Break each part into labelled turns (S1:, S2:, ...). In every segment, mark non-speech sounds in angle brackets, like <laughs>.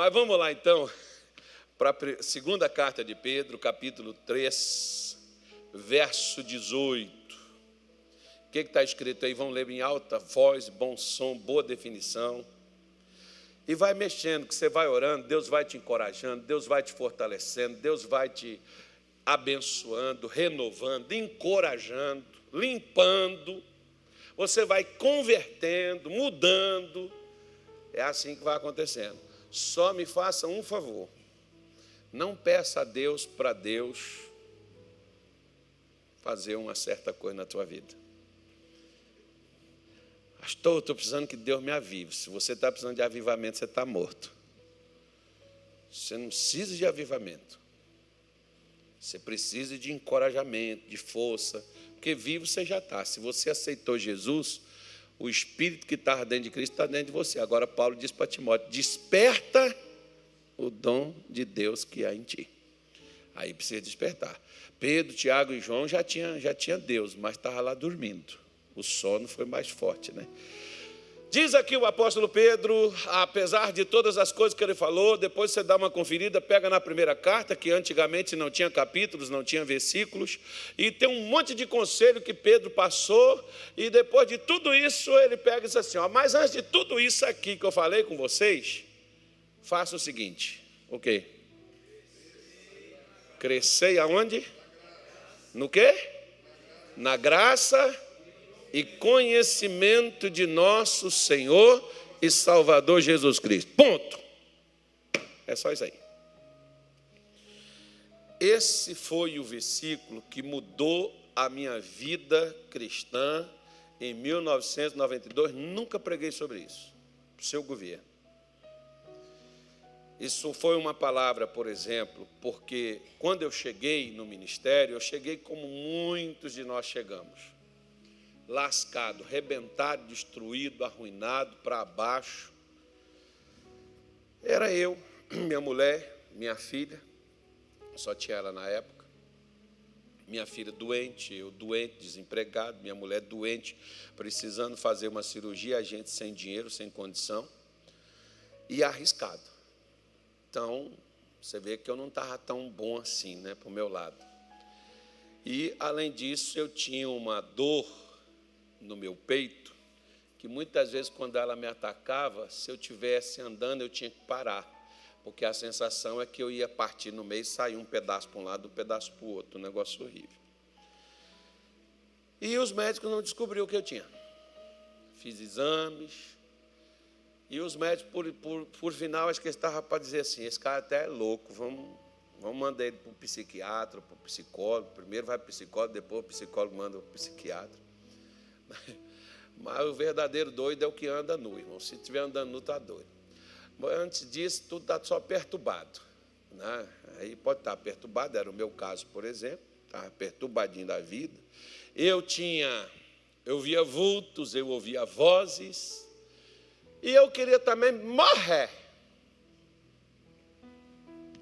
S1: Mas vamos lá então, para a segunda carta de Pedro, capítulo 3, verso 18. O que está escrito aí? Vamos ler em alta voz, bom som, boa definição. E vai mexendo, que você vai orando, Deus vai te encorajando, Deus vai te fortalecendo, Deus vai te abençoando, renovando, encorajando, limpando. Você vai convertendo, mudando. É assim que vai acontecendo. Só me faça um favor. Não peça a Deus para Deus fazer uma certa coisa na tua vida. Pastor, estou precisando que Deus me avive. Se você está precisando de avivamento, você está morto. Você não precisa de avivamento. Você precisa de encorajamento, de força, porque vivo você já está. Se você aceitou Jesus, o Espírito que está dentro de Cristo está dentro de você. Agora, Paulo diz para Timóteo: desperta o dom de Deus que há em ti. Aí precisa despertar. Pedro, Tiago e João já tinha, já tinha Deus, mas estava lá dormindo. O sono foi mais forte, né? Diz aqui o apóstolo Pedro, apesar de todas as coisas que ele falou, depois você dá uma conferida, pega na primeira carta, que antigamente não tinha capítulos, não tinha versículos, e tem um monte de conselho que Pedro passou, e depois de tudo isso, ele pega e diz assim: ó, mas antes de tudo isso aqui que eu falei com vocês, faça o seguinte: o quê? Crescei aonde? No quê? Na graça e conhecimento de nosso Senhor e Salvador Jesus Cristo. Ponto. É só isso aí. Esse foi o versículo que mudou a minha vida cristã em 1992. Nunca preguei sobre isso. Seu governo. Isso foi uma palavra, por exemplo, porque quando eu cheguei no ministério, eu cheguei como muitos de nós chegamos lascado, rebentado, destruído, arruinado, para baixo. Era eu, <clears throat> minha mulher, minha filha, só tinha ela na época. Minha filha doente, eu doente, desempregado, minha mulher doente, precisando fazer uma cirurgia, a gente sem dinheiro, sem condição, e arriscado. Então, você vê que eu não estava tão bom assim, né, para o meu lado. E, além disso, eu tinha uma dor no meu peito, que muitas vezes quando ela me atacava, se eu tivesse andando, eu tinha que parar, porque a sensação é que eu ia partir no meio e sair um pedaço para um lado, um pedaço para o outro, um negócio horrível. E os médicos não descobriram o que eu tinha. Fiz exames, e os médicos, por, por, por final, acho que eles estavam para dizer assim: esse cara até é louco, vamos, vamos mandar ele para o psiquiatra, para o psicólogo. Primeiro vai para o psicólogo, depois o psicólogo manda para o psiquiatra. Mas o verdadeiro doido é o que anda nu, irmão. Se estiver andando nu, está doido. Mas antes disso, tudo está só perturbado. Né? Aí pode estar perturbado, era o meu caso, por exemplo, estava perturbadinho da vida. Eu tinha, eu via vultos, eu ouvia vozes, e eu queria também morrer.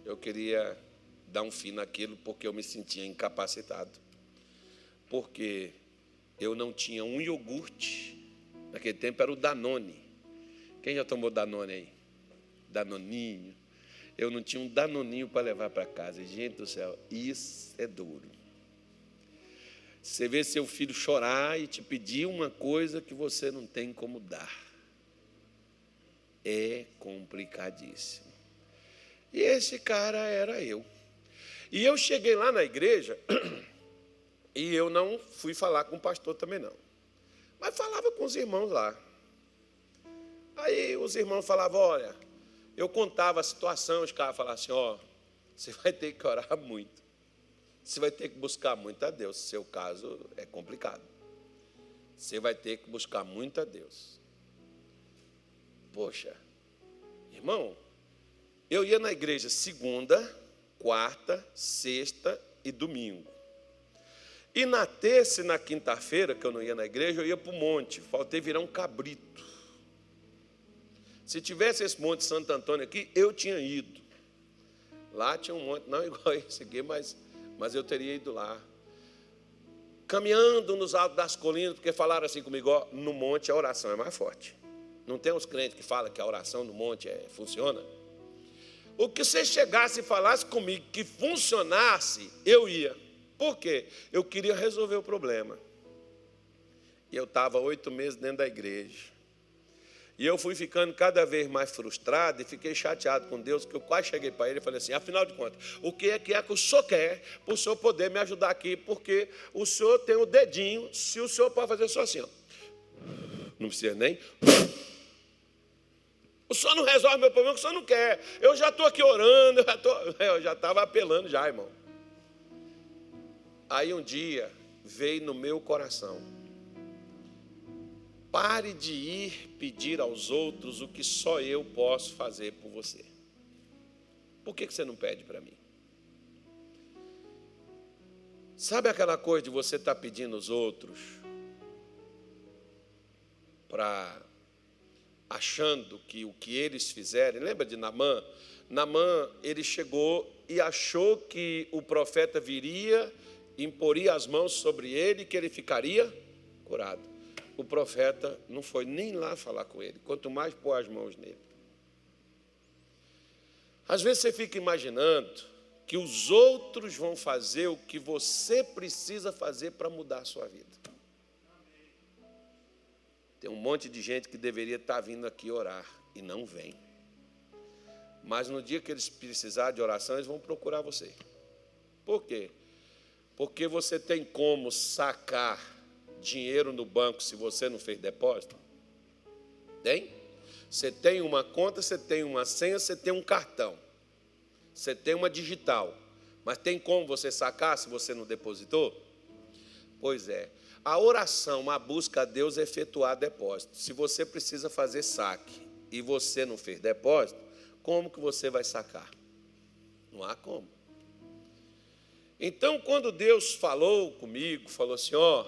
S1: Eu queria dar um fim naquilo porque eu me sentia incapacitado. Porque eu não tinha um iogurte. Naquele tempo era o Danone. Quem já tomou Danone aí? Danoninho. Eu não tinha um Danoninho para levar para casa. Gente do céu, isso é duro. Você vê seu filho chorar e te pedir uma coisa que você não tem como dar. É complicadíssimo. E esse cara era eu. E eu cheguei lá na igreja <clears throat> E eu não fui falar com o pastor também não. Mas falava com os irmãos lá. Aí os irmãos falavam, olha, eu contava a situação, os caras falavam assim, ó, você vai ter que orar muito. Você vai ter que buscar muito a Deus. Seu caso é complicado. Você vai ter que buscar muito a Deus. Poxa, irmão, eu ia na igreja segunda, quarta, sexta e domingo. E na terça e na quinta-feira, que eu não ia na igreja, eu ia para o monte. Faltei virar um cabrito. Se tivesse esse monte Santo Antônio aqui, eu tinha ido. Lá tinha um monte, não <laughs> igual esse aqui, mas, mas eu teria ido lá. Caminhando nos altos das colinas, porque falaram assim comigo: ó, no monte a oração é mais forte. Não tem os crentes que falam que a oração no monte é, funciona? O que você chegasse e falasse comigo que funcionasse, eu ia. Por quê? Eu queria resolver o problema. E eu estava oito meses dentro da igreja. E eu fui ficando cada vez mais frustrado e fiquei chateado com Deus, que eu quase cheguei para ele e falei assim: afinal de contas, o que é que é que o senhor quer para o senhor poder me ajudar aqui? Porque o senhor tem o dedinho, se o senhor pode fazer só assim, ó. não precisa nem. O senhor não resolve meu problema, o senhor não quer. Eu já estou aqui orando, eu já <laughs> estava apelando já, irmão. Aí um dia veio no meu coração Pare de ir pedir aos outros o que só eu posso fazer por você. Por que você não pede para mim? Sabe aquela coisa de você estar tá pedindo aos outros para achando que o que eles fizerem, lembra de Namã? Namã, ele chegou e achou que o profeta viria, imporia as mãos sobre ele que ele ficaria curado o profeta não foi nem lá falar com ele, quanto mais pôr as mãos nele. Às vezes você fica imaginando que os outros vão fazer o que você precisa fazer para mudar a sua vida. Tem um monte de gente que deveria estar vindo aqui orar e não vem. Mas no dia que eles precisarem de oração, eles vão procurar você. Por quê? Porque você tem como sacar dinheiro no banco se você não fez depósito? Tem? Você tem uma conta, você tem uma senha, você tem um cartão. Você tem uma digital. Mas tem como você sacar se você não depositou? Pois é. A oração, a busca a Deus é efetuar depósito. Se você precisa fazer saque e você não fez depósito, como que você vai sacar? Não há como. Então, quando Deus falou comigo, falou assim: ó,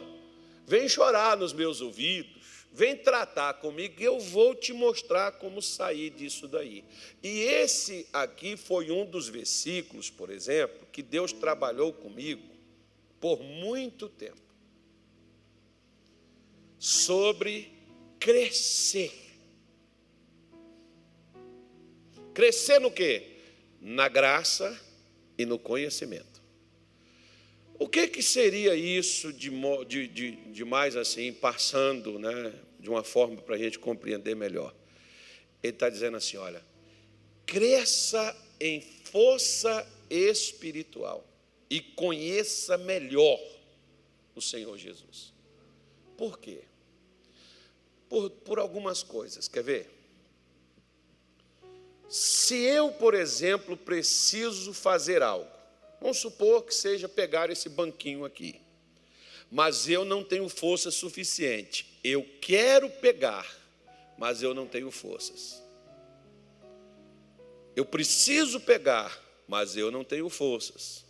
S1: Vem chorar nos meus ouvidos, vem tratar comigo, eu vou te mostrar como sair disso daí. E esse aqui foi um dos versículos, por exemplo, que Deus trabalhou comigo por muito tempo. Sobre crescer. Crescer no quê? Na graça e no conhecimento. O que, que seria isso de, de, de, de mais assim, passando né, de uma forma para a gente compreender melhor? Ele está dizendo assim: olha, cresça em força espiritual e conheça melhor o Senhor Jesus. Por quê? Por, por algumas coisas, quer ver? Se eu, por exemplo, preciso fazer algo, Vamos supor que seja pegar esse banquinho aqui. Mas eu não tenho força suficiente. Eu quero pegar, mas eu não tenho forças. Eu preciso pegar, mas eu não tenho forças.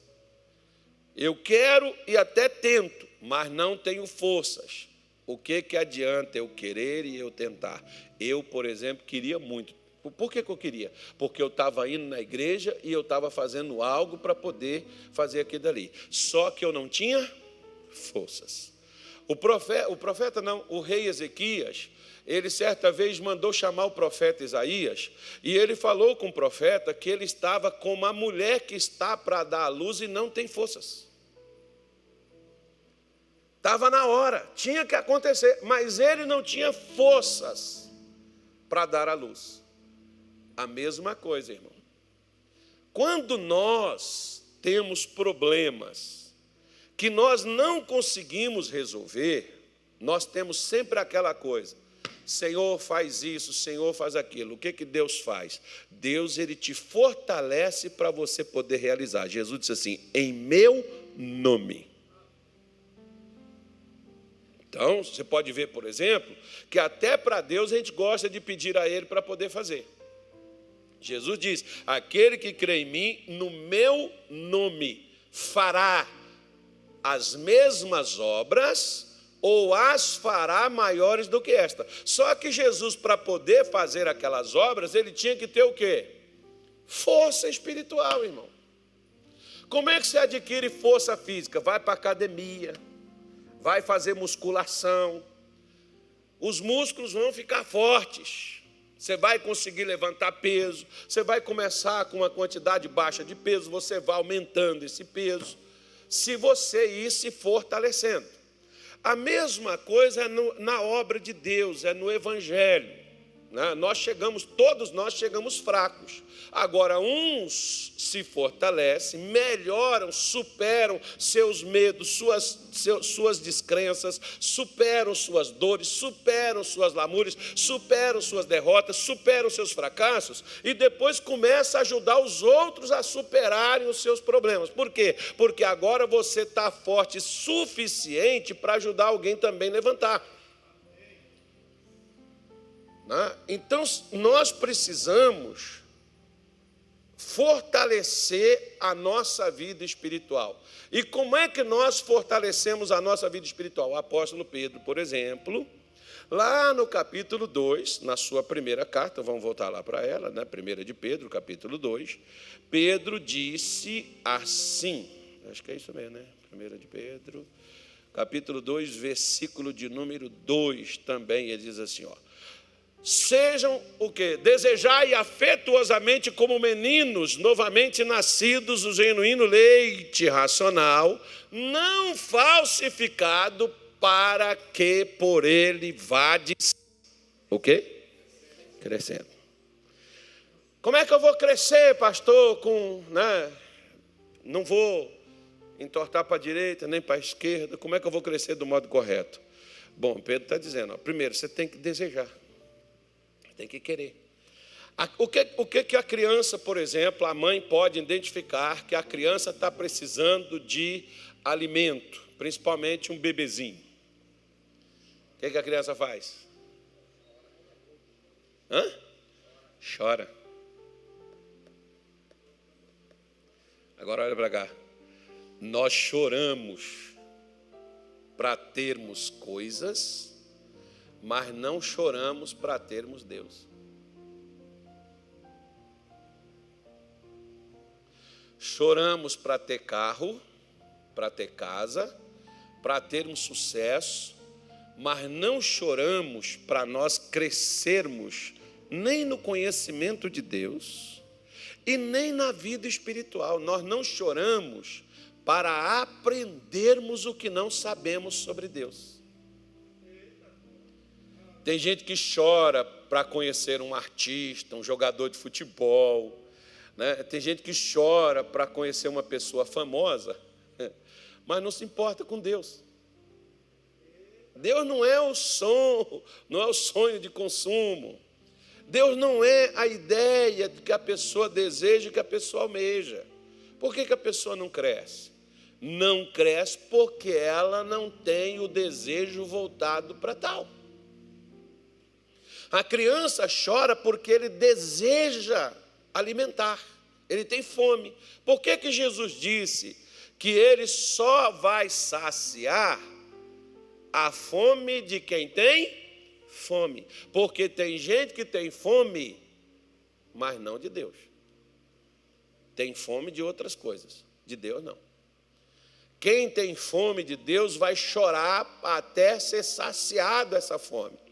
S1: Eu quero e até tento, mas não tenho forças. O que, que adianta eu querer e eu tentar? Eu, por exemplo, queria muito por que, que eu queria? Porque eu estava indo na igreja e eu estava fazendo algo para poder fazer aquilo ali. Só que eu não tinha forças. O profeta, o profeta não, o rei Ezequias, ele certa vez mandou chamar o profeta Isaías e ele falou com o profeta que ele estava como uma mulher que está para dar a luz e não tem forças. Estava na hora, tinha que acontecer, mas ele não tinha forças para dar a luz. A mesma coisa, irmão. Quando nós temos problemas que nós não conseguimos resolver, nós temos sempre aquela coisa: Senhor faz isso, Senhor faz aquilo. O que que Deus faz? Deus ele te fortalece para você poder realizar. Jesus disse assim: "Em meu nome". Então, você pode ver, por exemplo, que até para Deus a gente gosta de pedir a ele para poder fazer. Jesus diz: aquele que crê em mim, no meu nome, fará as mesmas obras ou as fará maiores do que esta. Só que Jesus, para poder fazer aquelas obras, ele tinha que ter o quê? Força espiritual, irmão. Como é que se adquire força física? Vai para a academia, vai fazer musculação. Os músculos vão ficar fortes Você vai conseguir levantar peso, você vai começar com uma quantidade baixa de peso, você vai aumentando esse peso, se você ir se fortalecendo. A mesma coisa é no, na obra de Deus, é no Evangelho. Né? Nós chegamos, todos nós chegamos fracos. Agora, uns se fortalecem, melhoram, superam seus medos, suas, suas descrenças, superam suas dores, superam suas lamúrias, superam suas derrotas, superam seus fracassos e depois começa a ajudar os outros a superarem os seus problemas. Por quê? Porque agora você está forte suficiente para ajudar alguém também a levantar. Né? Então, nós precisamos fortalecer a nossa vida espiritual. E como é que nós fortalecemos a nossa vida espiritual? O apóstolo Pedro, por exemplo, lá no capítulo 2, na sua primeira carta, vamos voltar lá para ela, né? primeira de Pedro, capítulo 2, Pedro disse assim, acho que é isso mesmo, né? Primeira de Pedro, capítulo 2, versículo de número 2 também, ele diz assim, ó, Sejam o que? Desejai afetuosamente como meninos novamente nascidos do genuíno leite racional, não falsificado, para que por ele vades o quê? Crescendo. Como é que eu vou crescer, pastor, com, né? Não vou entortar para a direita nem para a esquerda. Como é que eu vou crescer do modo correto? Bom, Pedro está dizendo, ó, primeiro, você tem que desejar tem que querer. O que, o que, que a criança, por exemplo, a mãe pode identificar que a criança está precisando de alimento, principalmente um bebezinho? O que, que a criança faz? Hã? Chora. Agora olha para cá. Nós choramos para termos coisas mas não choramos para termos Deus. Choramos para ter carro, para ter casa, para termos sucesso, mas não choramos para nós crescermos nem no conhecimento de Deus e nem na vida espiritual. Nós não choramos para aprendermos o que não sabemos sobre Deus. Tem gente que chora para conhecer um artista, um jogador de futebol. Né? Tem gente que chora para conhecer uma pessoa famosa, <laughs> mas não se importa com Deus. Deus não é o som, não é o sonho de consumo. Deus não é a ideia de que a pessoa deseja, que a pessoa almeja. Por que, que a pessoa não cresce? Não cresce porque ela não tem o desejo voltado para tal. A criança chora porque ele deseja alimentar, ele tem fome. Por que, que Jesus disse que ele só vai saciar a fome de quem tem fome? Porque tem gente que tem fome, mas não de Deus. Tem fome de outras coisas, de Deus não. Quem tem fome de Deus vai chorar até ser saciado essa fome.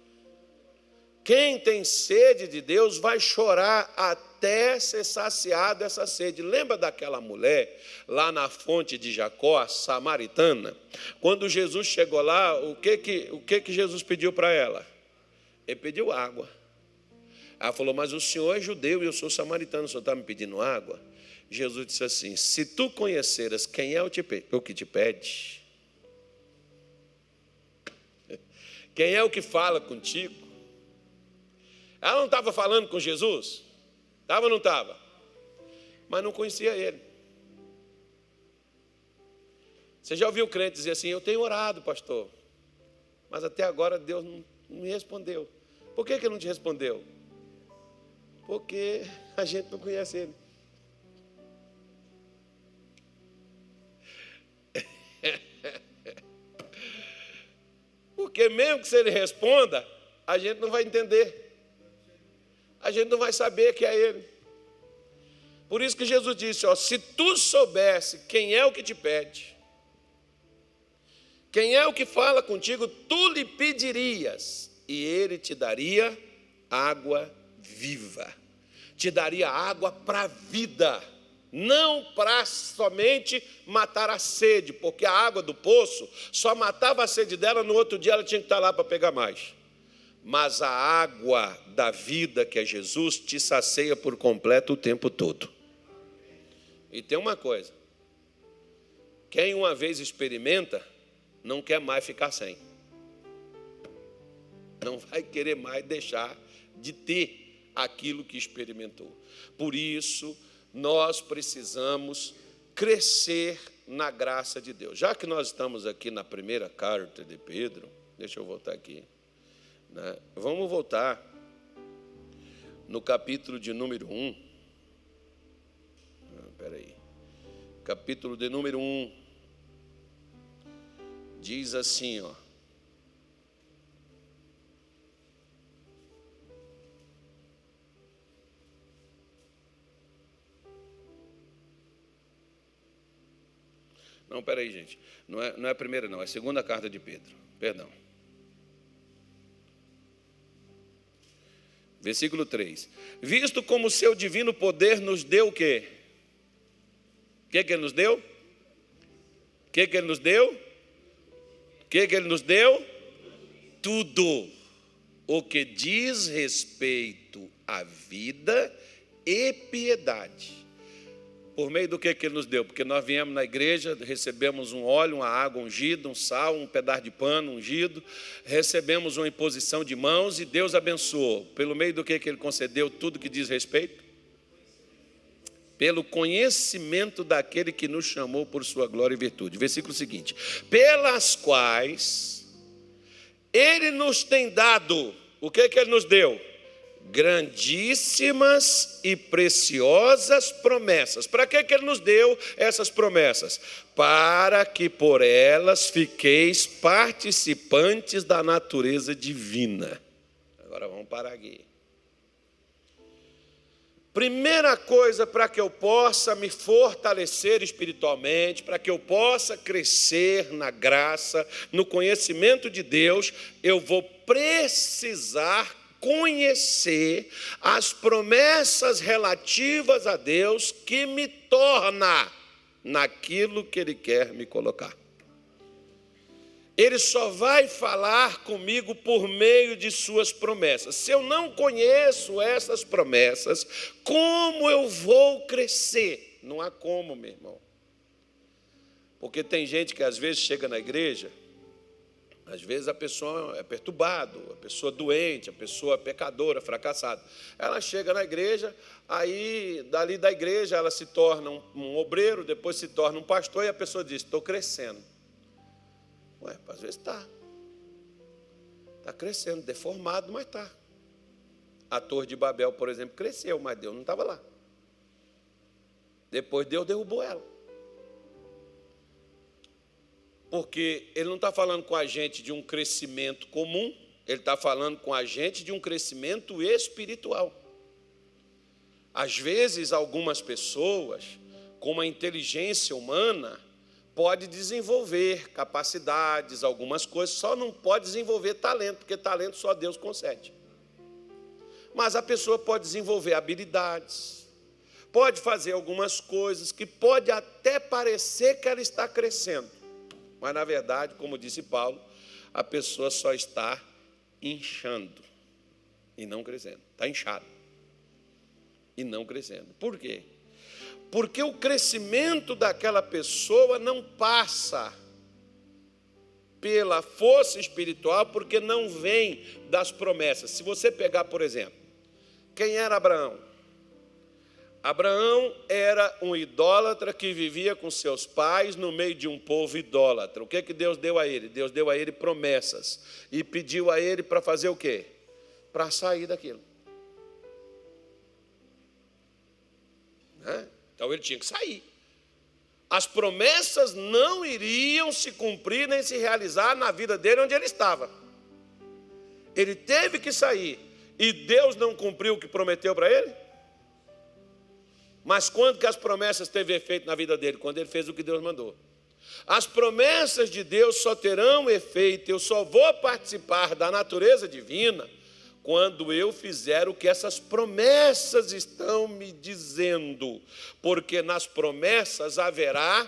S1: Quem tem sede de Deus vai chorar até ser saciado essa sede. Lembra daquela mulher lá na fonte de Jacó, a samaritana? Quando Jesus chegou lá, o que que, o que, que Jesus pediu para ela? Ele pediu água. Ela falou: Mas o senhor é judeu e eu sou samaritano, o senhor está me pedindo água? Jesus disse assim: Se tu conheceras quem é o que te pede, <laughs> quem é o que fala contigo, ela não estava falando com Jesus? Estava ou não estava? Mas não conhecia ele. Você já ouviu o crente dizer assim: Eu tenho orado, pastor, mas até agora Deus não, me respondeu. Por que, que ele não te respondeu? Porque a gente não conhece ele. <laughs> Porque mesmo que se ele responda, a gente não vai entender a gente não vai saber que é Ele. Por isso que Jesus disse: ó, se tu soubesse quem é o que te pede, quem é o que fala contigo, tu lhe pedirias, e ele te daria água viva, te daria água para a vida, não para somente matar a sede, porque a água do poço só matava a sede dela, no outro dia ela tinha que estar lá para pegar mais. Mas a água da vida, que é Jesus, te sacia por completo o tempo todo. E tem uma coisa: quem uma vez experimenta, não quer mais ficar sem. Não vai querer mais deixar de ter aquilo que experimentou. Por isso, nós precisamos crescer na graça de Deus. Já que nós estamos aqui na primeira carta de Pedro, deixa eu voltar aqui. Né? Vamos voltar no capítulo de número 1. Ah, espera aí. Capítulo de número 1. Diz assim, ó. Não, peraí, gente. Não é, não é a primeira, não. É a segunda carta de Pedro. Perdão. Versículo 3. Visto como o seu divino poder nos deu o quê? O que, que ele nos deu? O que, que ele nos deu? O que, que ele nos deu? Tudo o que diz respeito à vida e piedade por meio do que, que ele nos deu? Porque nós viemos na igreja, recebemos um óleo, uma água ungida, um sal, um pedaço de pano ungido, recebemos uma imposição de mãos e Deus abençoou. Pelo meio do que, que ele concedeu tudo que diz respeito? Pelo conhecimento daquele que nos chamou por sua glória e virtude. Versículo seguinte: pelas quais ele nos tem dado, o que, que ele nos deu? Grandíssimas e preciosas promessas. Para que, que ele nos deu essas promessas? Para que por elas fiqueis participantes da natureza divina. Agora vamos parar aqui. Primeira coisa para que eu possa me fortalecer espiritualmente, para que eu possa crescer na graça, no conhecimento de Deus, eu vou precisar conhecer as promessas relativas a Deus que me torna naquilo que Ele quer me colocar. Ele só vai falar comigo por meio de Suas promessas. Se eu não conheço essas promessas, como eu vou crescer? Não há como, meu irmão. Porque tem gente que às vezes chega na igreja às vezes a pessoa é perturbado, a pessoa doente, a pessoa pecadora, fracassada. Ela chega na igreja, aí dali da igreja ela se torna um, um obreiro, depois se torna um pastor e a pessoa diz: Estou crescendo. Ué, às vezes está. Está crescendo, deformado, mas está. A Torre de Babel, por exemplo, cresceu, mas Deus não estava lá. Depois Deus derrubou ela. Porque ele não está falando com a gente de um crescimento comum, ele está falando com a gente de um crescimento espiritual. Às vezes, algumas pessoas, com uma inteligência humana, pode desenvolver capacidades, algumas coisas, só não pode desenvolver talento, porque talento só Deus concede. Mas a pessoa pode desenvolver habilidades, pode fazer algumas coisas que pode até parecer que ela está crescendo, mas, na verdade, como disse Paulo, a pessoa só está inchando e não crescendo. Está inchado e não crescendo. Por quê? Porque o crescimento daquela pessoa não passa pela força espiritual, porque não vem das promessas. Se você pegar, por exemplo, quem era Abraão? Abraão era um idólatra que vivia com seus pais no meio de um povo idólatra. O que, que Deus deu a ele? Deus deu a ele promessas e pediu a ele para fazer o quê? Para sair daquilo. Né? Então ele tinha que sair. As promessas não iriam se cumprir nem se realizar na vida dele onde ele estava. Ele teve que sair. E Deus não cumpriu o que prometeu para ele? Mas quando que as promessas teve efeito na vida dele? Quando ele fez o que Deus mandou. As promessas de Deus só terão efeito, eu só vou participar da natureza divina quando eu fizer o que essas promessas estão me dizendo, porque nas promessas haverá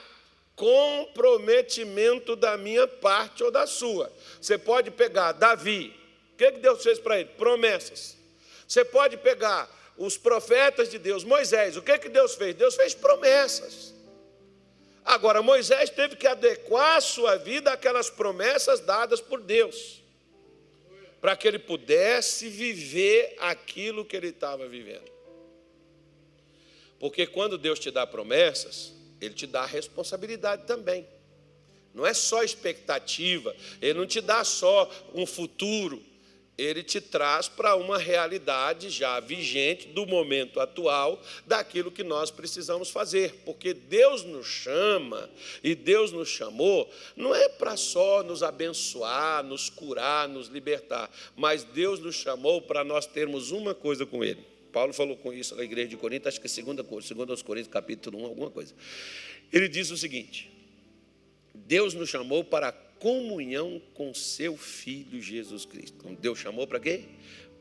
S1: comprometimento da minha parte ou da sua. Você pode pegar Davi, o que Deus fez para ele? Promessas. Você pode pegar os profetas de Deus, Moisés, o que Deus fez? Deus fez promessas. Agora, Moisés teve que adequar a sua vida àquelas promessas dadas por Deus para que ele pudesse viver aquilo que ele estava vivendo. Porque quando Deus te dá promessas, Ele te dá responsabilidade também. Não é só expectativa, Ele não te dá só um futuro, ele te traz para uma realidade já vigente do momento atual, daquilo que nós precisamos fazer, porque Deus nos chama e Deus nos chamou, não é para só nos abençoar, nos curar, nos libertar, mas Deus nos chamou para nós termos uma coisa com Ele. Paulo falou com isso na igreja de Corinto, acho que é 2 aos Coríntios, capítulo 1, alguma coisa. Ele diz o seguinte: Deus nos chamou para comunhão com seu Filho Jesus Cristo. Então, Deus chamou para quê?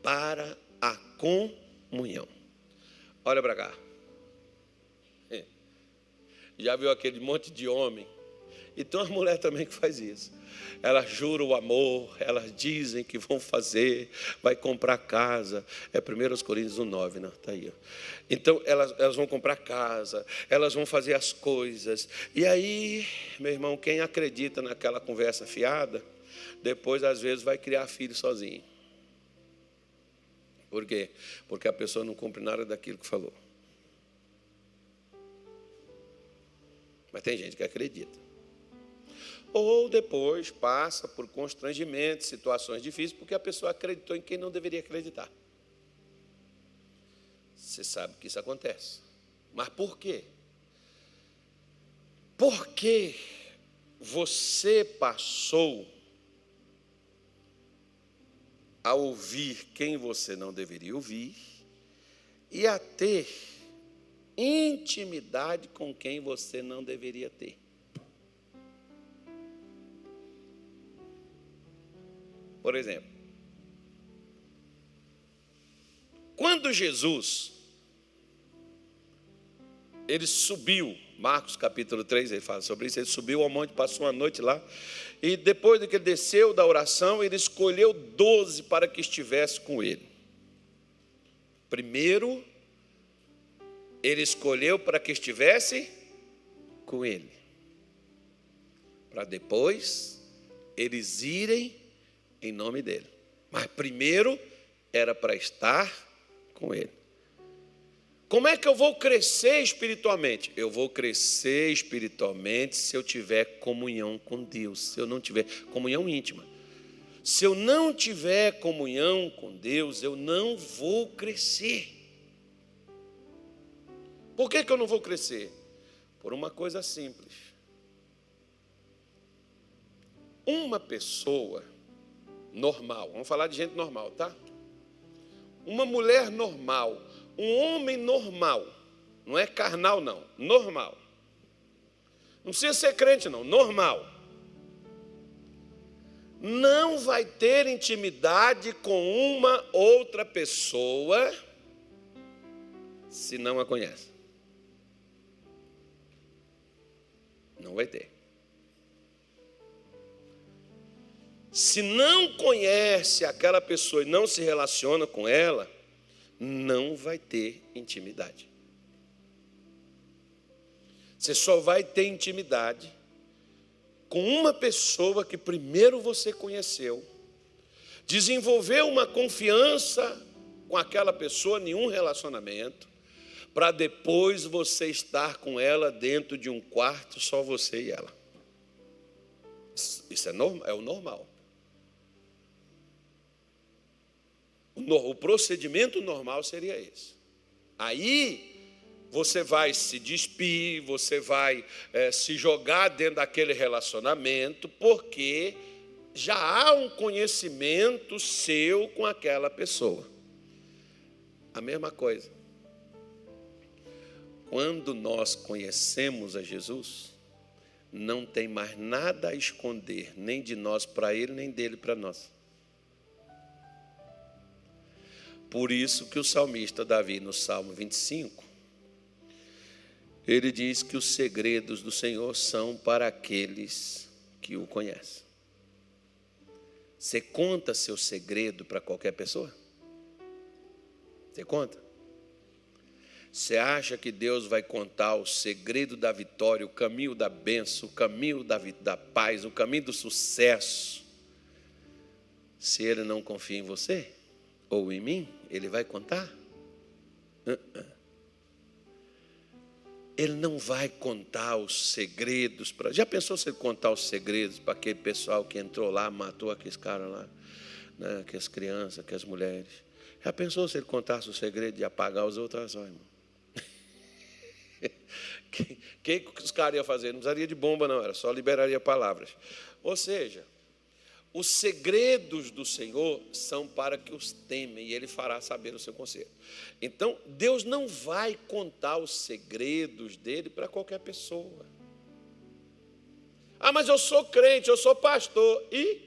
S1: Para a comunhão. Olha para cá. <laughs> Já viu aquele monte de homem? E tem uma mulher também que faz isso. Elas juram o amor, elas dizem que vão fazer, vai comprar casa. É 1 Coríntios 9, não? Está aí. Ó. Então, elas, elas vão comprar casa, elas vão fazer as coisas. E aí, meu irmão, quem acredita naquela conversa fiada, depois, às vezes, vai criar filho sozinho. Por quê? Porque a pessoa não cumpre nada daquilo que falou. Mas tem gente que acredita ou depois passa por constrangimentos, situações difíceis, porque a pessoa acreditou em quem não deveria acreditar. Você sabe que isso acontece. Mas por quê? Porque você passou a ouvir quem você não deveria ouvir e a ter intimidade com quem você não deveria ter. Por exemplo, quando Jesus ele subiu, Marcos capítulo 3, ele fala sobre isso, ele subiu ao monte, passou uma noite lá, e depois de que ele desceu da oração, ele escolheu doze para que estivesse com ele. Primeiro, ele escolheu para que estivesse com ele, para depois eles irem em nome dele. Mas primeiro era para estar com ele. Como é que eu vou crescer espiritualmente? Eu vou crescer espiritualmente se eu tiver comunhão com Deus, se eu não tiver comunhão íntima. Se eu não tiver comunhão com Deus, eu não vou crescer. Por que, que eu não vou crescer? Por uma coisa simples. Uma pessoa normal. Vamos falar de gente normal, tá? Uma mulher normal, um homem normal, não é carnal não, normal. Não precisa ser crente não, normal. Não vai ter intimidade com uma outra pessoa se não a conhece. Não vai ter. Se não conhece aquela pessoa e não se relaciona com ela, não vai ter intimidade. Você só vai ter intimidade com uma pessoa que primeiro você conheceu, desenvolveu uma confiança com aquela pessoa, nenhum relacionamento, para depois você estar com ela dentro de um quarto, só você e ela. Isso é, normal, é o normal. O procedimento normal seria esse. Aí você vai se despir, você vai é, se jogar dentro daquele relacionamento, porque já há um conhecimento seu com aquela pessoa. A mesma coisa. Quando nós conhecemos a Jesus, não tem mais nada a esconder, nem de nós para Ele, nem dele para nós. Por isso que o salmista Davi, no Salmo 25, ele diz que os segredos do Senhor são para aqueles que o conhecem. Você conta seu segredo para qualquer pessoa? Você conta? Você acha que Deus vai contar o segredo da vitória, o caminho da bênção, o caminho da, da paz, o caminho do sucesso, se Ele não confia em você ou em mim? Ele vai contar? Uh -uh. Ele não vai contar os segredos para. Já pensou se ele contar os segredos para aquele pessoal que entrou lá, matou aqueles caras lá, né, aquelas crianças, aquelas mulheres? Já pensou se ele contasse o segredo de apagar os outros? Irmão. O que, que os caras iam fazer? Não precisaria de bomba, não, era só liberaria palavras. Ou seja, os segredos do Senhor são para que os temem e Ele fará saber o seu conselho. Então, Deus não vai contar os segredos dele para qualquer pessoa. Ah, mas eu sou crente, eu sou pastor. E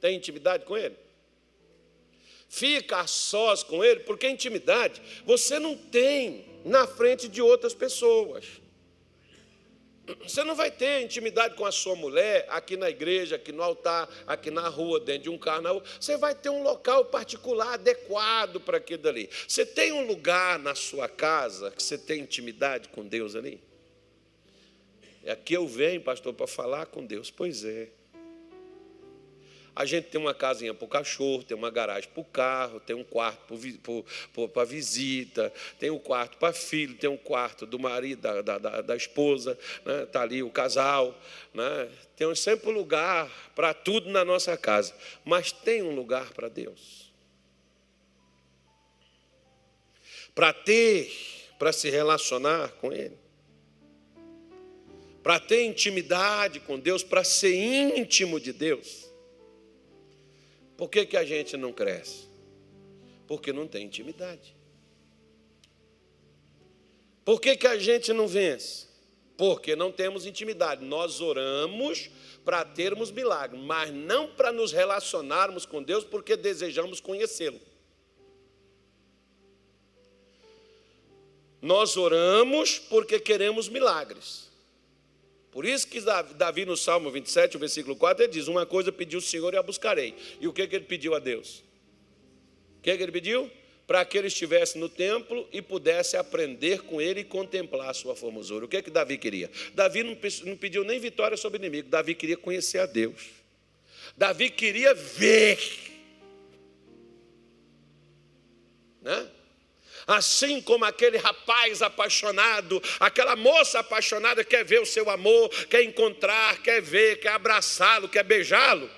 S1: tem intimidade com Ele? Fica a sós com Ele, porque intimidade você não tem na frente de outras pessoas. Você não vai ter intimidade com a sua mulher aqui na igreja, aqui no altar, aqui na rua, dentro de um carro. Você vai ter um local particular adequado para aquilo dali. Você tem um lugar na sua casa que você tem intimidade com Deus ali? É aqui eu venho, pastor, para falar com Deus. Pois é. A gente tem uma casinha para o cachorro, tem uma garagem para o carro, tem um quarto para visita, tem um quarto para filho, tem um quarto do marido, da, da, da esposa, está né? Tá ali o casal. Né? Tem sempre um lugar para tudo na nossa casa, mas tem um lugar para Deus. Para ter, para se relacionar com Ele para ter intimidade com Deus, para ser íntimo de Deus. Por que, que a gente não cresce? Porque não tem intimidade. Por que, que a gente não vence? Porque não temos intimidade. Nós oramos para termos milagre, mas não para nos relacionarmos com Deus porque desejamos conhecê-lo. Nós oramos porque queremos milagres. Por isso que Davi, no Salmo 27, o versículo 4, ele diz: Uma coisa pediu o Senhor e a buscarei. E o que, que ele pediu a Deus? O que, que ele pediu? Para que ele estivesse no templo e pudesse aprender com ele e contemplar a sua formosura. O que, que Davi queria? Davi não pediu nem vitória sobre o inimigo, Davi queria conhecer a Deus. Davi queria ver. Né? Assim como aquele rapaz apaixonado, aquela moça apaixonada quer ver o seu amor, quer encontrar, quer ver, quer abraçá-lo, quer beijá-lo.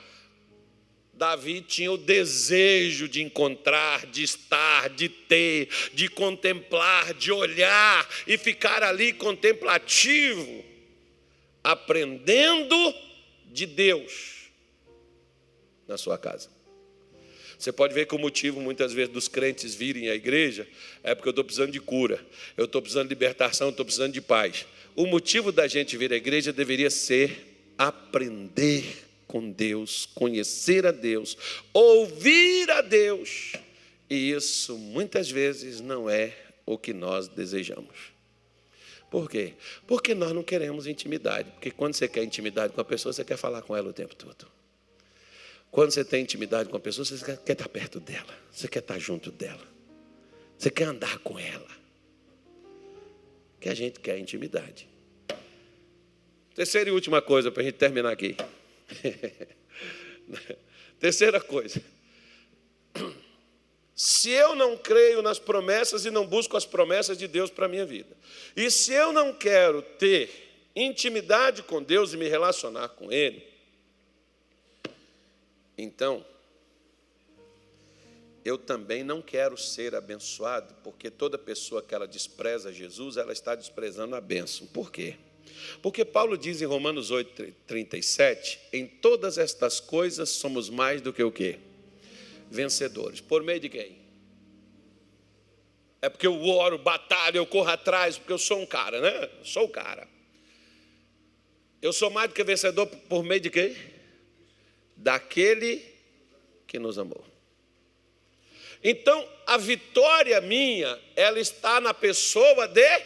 S1: Davi tinha o desejo de encontrar, de estar, de ter, de contemplar, de olhar e ficar ali contemplativo, aprendendo de Deus na sua casa. Você pode ver que o motivo, muitas vezes, dos crentes virem à igreja é porque eu estou precisando de cura, eu estou precisando de libertação, estou precisando de paz. O motivo da gente vir à igreja deveria ser aprender com Deus, conhecer a Deus, ouvir a Deus. E isso muitas vezes não é o que nós desejamos. Por quê? Porque nós não queremos intimidade. Porque quando você quer intimidade com a pessoa, você quer falar com ela o tempo todo. Quando você tem intimidade com a pessoa, você quer estar perto dela, você quer estar junto dela, você quer andar com ela. Que a gente quer intimidade. Terceira e última coisa para a gente terminar aqui. <laughs> Terceira coisa. Se eu não creio nas promessas e não busco as promessas de Deus para a minha vida, e se eu não quero ter intimidade com Deus e me relacionar com Ele, então, eu também não quero ser abençoado, porque toda pessoa que ela despreza Jesus, ela está desprezando a bênção. Por quê? Porque Paulo diz em Romanos 8, 37, em todas estas coisas somos mais do que o quê? Vencedores. Por meio de quem? É porque eu oro, batalho, eu corro atrás, porque eu sou um cara, né? sou o cara. Eu sou mais do que vencedor por meio de quem? Daquele que nos amou. Então, a vitória minha, ela está na pessoa de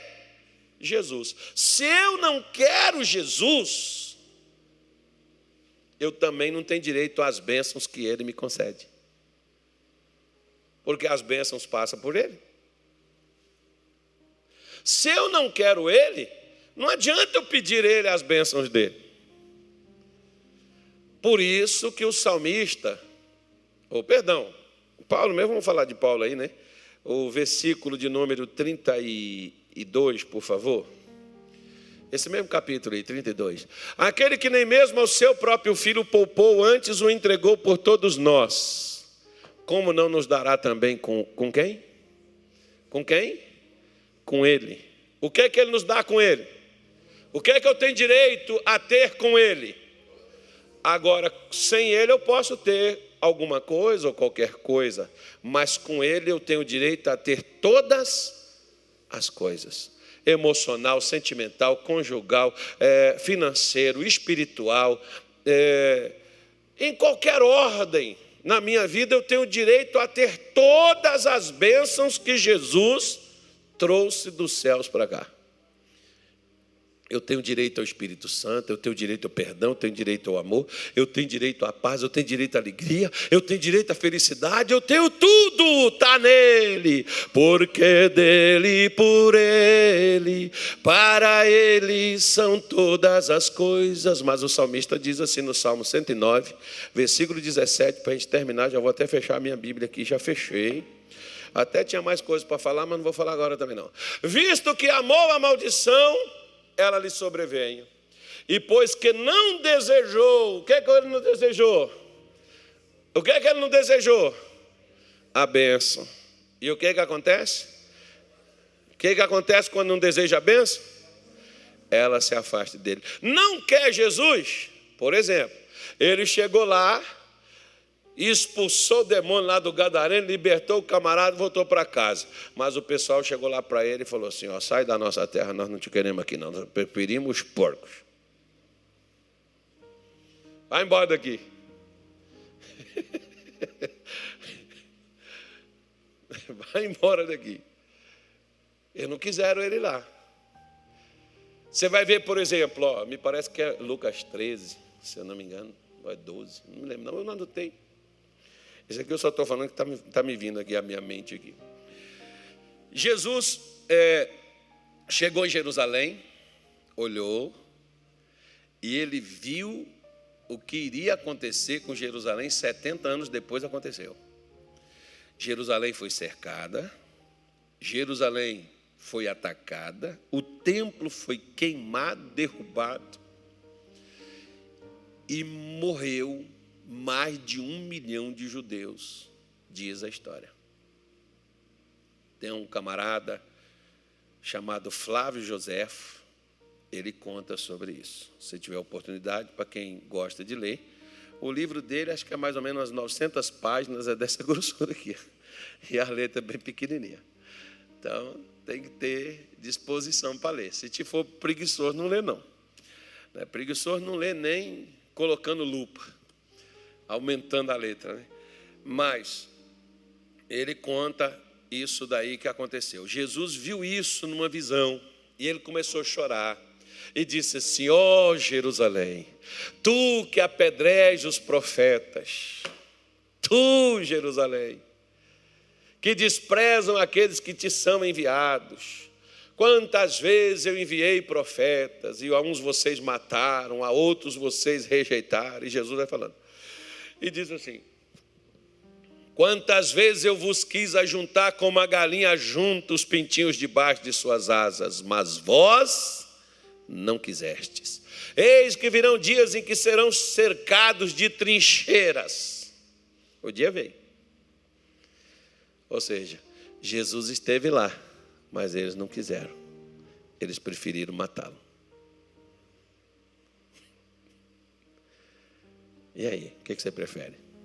S1: Jesus. Se eu não quero Jesus, eu também não tenho direito às bênçãos que ele me concede. Porque as bênçãos passam por ele. Se eu não quero ele, não adianta eu pedir ele as bênçãos dele. Por isso que o salmista, ou oh, perdão, Paulo mesmo, vamos falar de Paulo aí, né? O versículo de número 32, por favor. Esse mesmo capítulo aí, 32. Aquele que nem mesmo ao seu próprio filho poupou, antes o entregou por todos nós. Como não nos dará também com, com quem? Com quem? Com ele. O que é que ele nos dá com ele? O que é que eu tenho direito a ter com ele? Agora, sem ele eu posso ter alguma coisa ou qualquer coisa, mas com ele eu tenho direito a ter todas as coisas emocional, sentimental, conjugal, é, financeiro, espiritual, é, em qualquer ordem na minha vida, eu tenho direito a ter todas as bênçãos que Jesus trouxe dos céus para cá. Eu tenho direito ao Espírito Santo, eu tenho direito ao perdão, eu tenho direito ao amor, eu tenho direito à paz, eu tenho direito à alegria, eu tenho direito à felicidade, eu tenho tudo, está nele, porque dele, por ele, para ele são todas as coisas. Mas o salmista diz assim no Salmo 109, versículo 17, para a gente terminar, já vou até fechar a minha Bíblia aqui, já fechei. Até tinha mais coisas para falar, mas não vou falar agora também não. Visto que amou a maldição, ela lhe sobreveio. E pois que não desejou, o que é que ele não desejou? O que é que ele não desejou? A bênção. E o que é que acontece? O que é que acontece quando não deseja a bênção? Ela se afasta dele. Não quer Jesus? Por exemplo, ele chegou lá, expulsou o demônio lá do Gadareno, libertou o camarada e voltou para casa. Mas o pessoal chegou lá para ele e falou assim: ó, sai da nossa terra, nós não te queremos aqui, não, nós preferimos os porcos. Vai embora daqui. <laughs> Vai embora daqui. Eles não quiseram ele lá. Você vai ver, por exemplo, ó, me parece que é Lucas 13, se eu não me engano, ou é 12, não me lembro, não, eu não anotei. Isso aqui eu só estou falando que está me, tá me vindo aqui à minha mente aqui. Jesus é, chegou em Jerusalém, olhou, e ele viu o que iria acontecer com Jerusalém 70 anos depois aconteceu. Jerusalém foi cercada, Jerusalém foi atacada, o templo foi queimado, derrubado, e morreu mais de um milhão de judeus, diz a história. Tem um camarada chamado Flávio José, ele conta sobre isso. Se tiver oportunidade, para quem gosta de ler, o livro dele, acho que é mais ou menos umas 900 páginas, é dessa <laughs> grossura aqui. E a letra é bem pequenininha. Então, tem que ter disposição para ler. Se te for preguiçoso, não lê não. É preguiçoso não lê nem colocando lupa aumentando a letra. Né? Mas ele conta isso daí que aconteceu. Jesus viu isso numa visão e ele começou a chorar e disse assim: Ó oh, Jerusalém, tu que apedrejas os profetas, tu, Jerusalém, que desprezam aqueles que te são enviados. Quantas vezes eu enviei profetas e a uns vocês mataram, a outros vocês rejeitaram. E Jesus vai falando: e diz assim: Quantas vezes eu vos quis ajuntar como a galinha junta os pintinhos debaixo de suas asas, mas vós não quisestes. Eis que virão dias em que serão cercados de trincheiras. O dia veio. Ou seja, Jesus esteve lá, mas eles não quiseram. Eles preferiram matá-lo. E aí, o que você prefere?